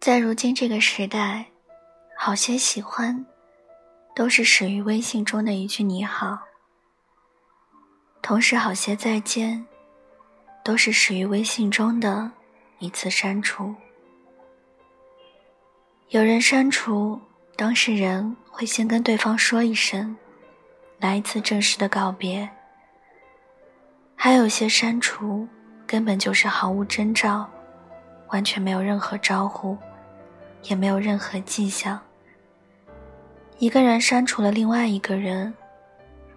在如今这个时代，好些喜欢，都是始于微信中的一句“你好”；同时，好些再见，都是始于微信中的一次删除。有人删除，当事人会先跟对方说一声，来一次正式的告别；还有些删除，根本就是毫无征兆，完全没有任何招呼。也没有任何迹象。一个人删除了另外一个人，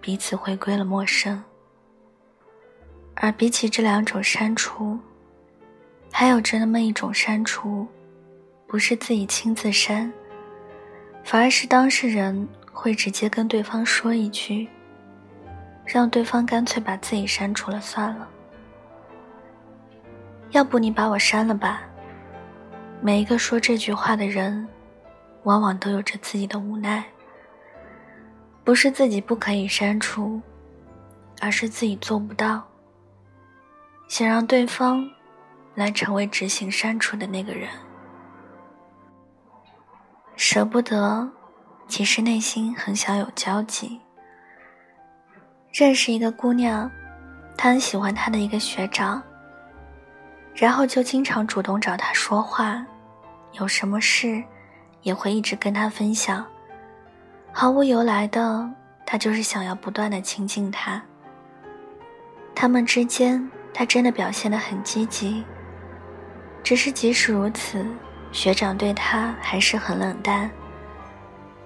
彼此回归了陌生。而比起这两种删除，还有着那么一种删除，不是自己亲自删，反而是当事人会直接跟对方说一句，让对方干脆把自己删除了算了。要不你把我删了吧。每一个说这句话的人，往往都有着自己的无奈。不是自己不可以删除，而是自己做不到。想让对方来成为执行删除的那个人，舍不得，其实内心很想有交集。认识一个姑娘，她很喜欢她的一个学长。然后就经常主动找他说话，有什么事也会一直跟他分享，毫无由来的，他就是想要不断的亲近他。他们之间，他真的表现得很积极，只是即使如此，学长对他还是很冷淡。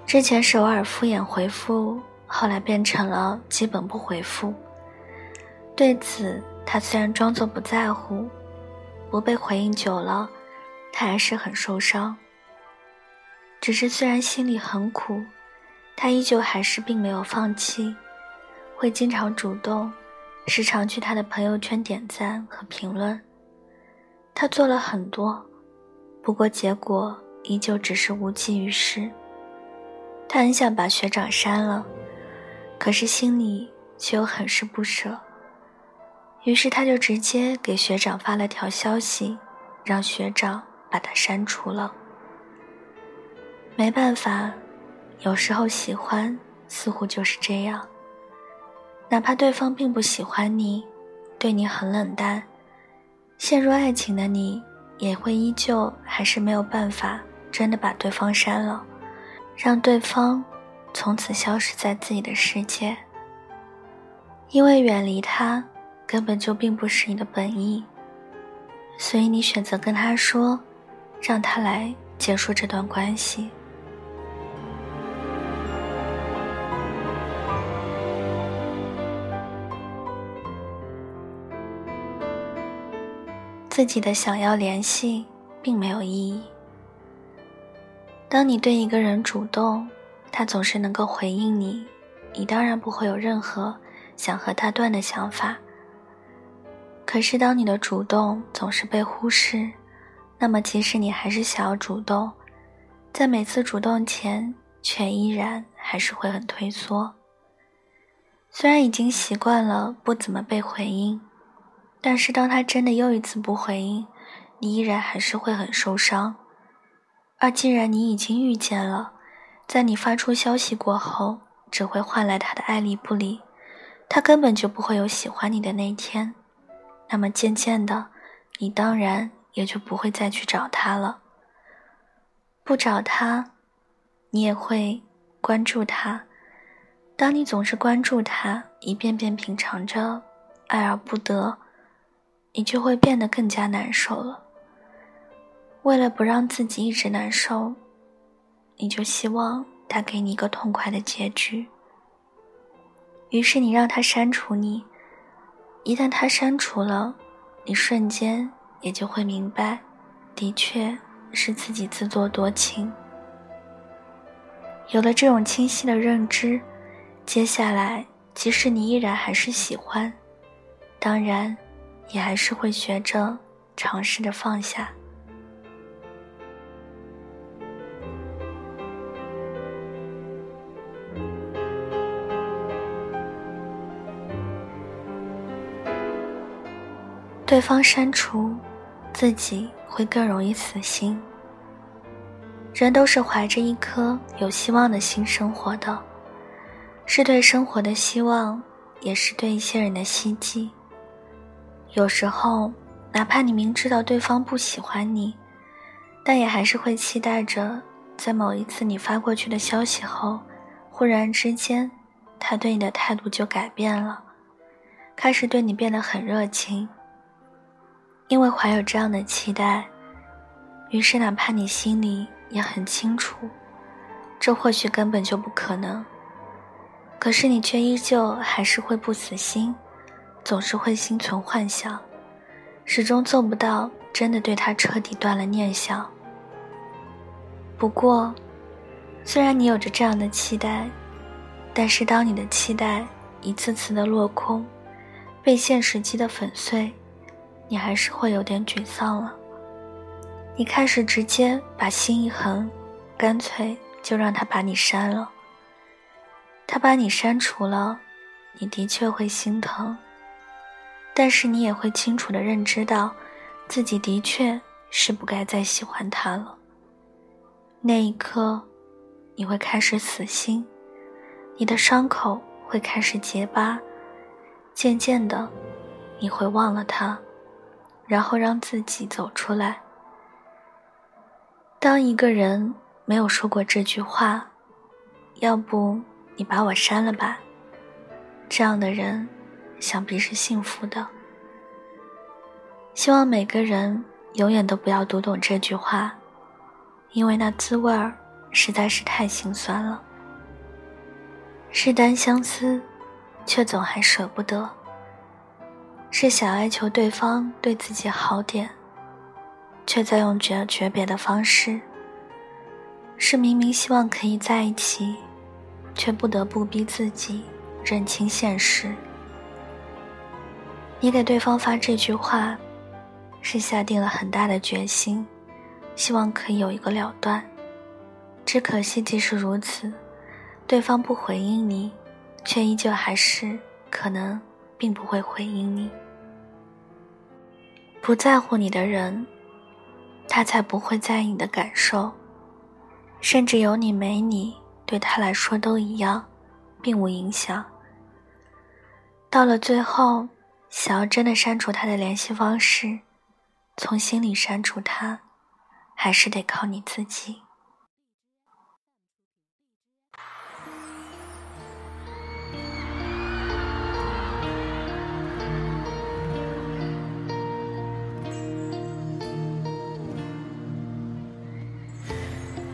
之前是偶尔敷衍回复，后来变成了基本不回复。对此，他虽然装作不在乎。不被回应久了，他还是很受伤。只是虽然心里很苦，他依旧还是并没有放弃，会经常主动，时常去他的朋友圈点赞和评论。他做了很多，不过结果依旧只是无济于事。他很想把学长删了，可是心里却又很是不舍。于是他就直接给学长发了条消息，让学长把他删除了。没办法，有时候喜欢似乎就是这样。哪怕对方并不喜欢你，对你很冷淡，陷入爱情的你也会依旧还是没有办法真的把对方删了，让对方从此消失在自己的世界。因为远离他。根本就并不是你的本意，所以你选择跟他说，让他来结束这段关系。自己的想要联系并没有意义。当你对一个人主动，他总是能够回应你，你当然不会有任何想和他断的想法。可是，当你的主动总是被忽视，那么即使你还是想要主动，在每次主动前，却依然还是会很退缩。虽然已经习惯了不怎么被回应，但是当他真的又一次不回应，你依然还是会很受伤。而既然你已经遇见了，在你发出消息过后，只会换来他的爱理不理，他根本就不会有喜欢你的那天。那么渐渐的，你当然也就不会再去找他了。不找他，你也会关注他。当你总是关注他，一遍遍品尝着爱而不得，你就会变得更加难受了。为了不让自己一直难受，你就希望他给你一个痛快的结局。于是你让他删除你。一旦他删除了，你瞬间也就会明白，的确是自己自作多情。有了这种清晰的认知，接下来即使你依然还是喜欢，当然，也还是会学着尝试着放下。对方删除，自己会更容易死心。人都是怀着一颗有希望的心生活的，是对生活的希望，也是对一些人的希冀。有时候，哪怕你明知道对方不喜欢你，但也还是会期待着，在某一次你发过去的消息后，忽然之间，他对你的态度就改变了，开始对你变得很热情。因为怀有这样的期待，于是哪怕你心里也很清楚，这或许根本就不可能，可是你却依旧还是会不死心，总是会心存幻想，始终做不到真的对他彻底断了念想。不过，虽然你有着这样的期待，但是当你的期待一次次的落空，被现实击得粉碎。你还是会有点沮丧了。你开始直接把心一横，干脆就让他把你删了。他把你删除了，你的确会心疼，但是你也会清楚的认知到，自己的确是不该再喜欢他了。那一刻，你会开始死心，你的伤口会开始结疤，渐渐的，你会忘了他。然后让自己走出来。当一个人没有说过这句话，要不你把我删了吧，这样的人想必是幸福的。希望每个人永远都不要读懂这句话，因为那滋味儿实在是太心酸了。是单相思，却总还舍不得。是想哀求对方对自己好点，却在用绝诀别的方式。是明明希望可以在一起，却不得不逼自己认清现实。你给对方发这句话，是下定了很大的决心，希望可以有一个了断。只可惜，即使如此，对方不回应你，却依旧还是可能。并不会回应你。不在乎你的人，他才不会在意你的感受。甚至有你没你，对他来说都一样，并无影响。到了最后，想要真的删除他的联系方式，从心里删除他，还是得靠你自己。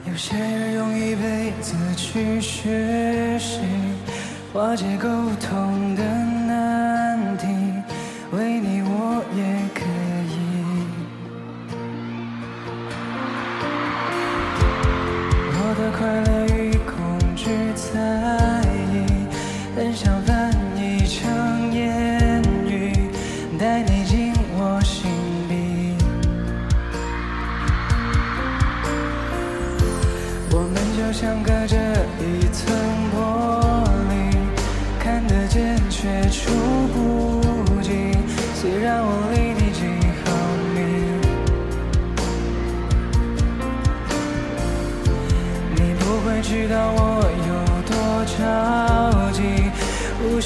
有些人用一辈子去学习化解沟通的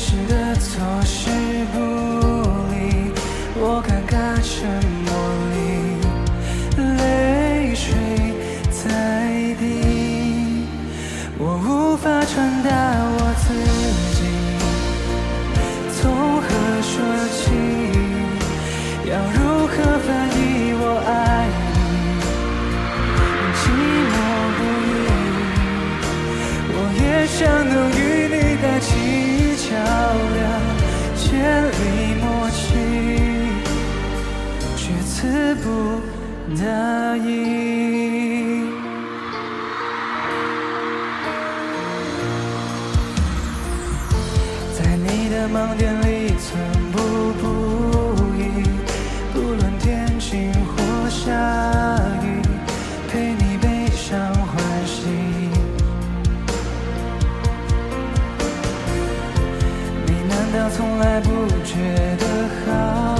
是的坐视不理，我尴尬沉默里，泪水在滴。我无法传达我自己，从何说起？的意在你的盲点里寸步不移，不论天晴或下雨，陪你悲伤欢喜。你难道从来不觉得好？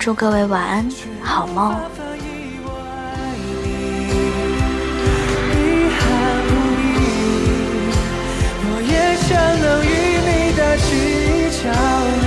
祝各位晚安，好梦。想能与你搭起桥。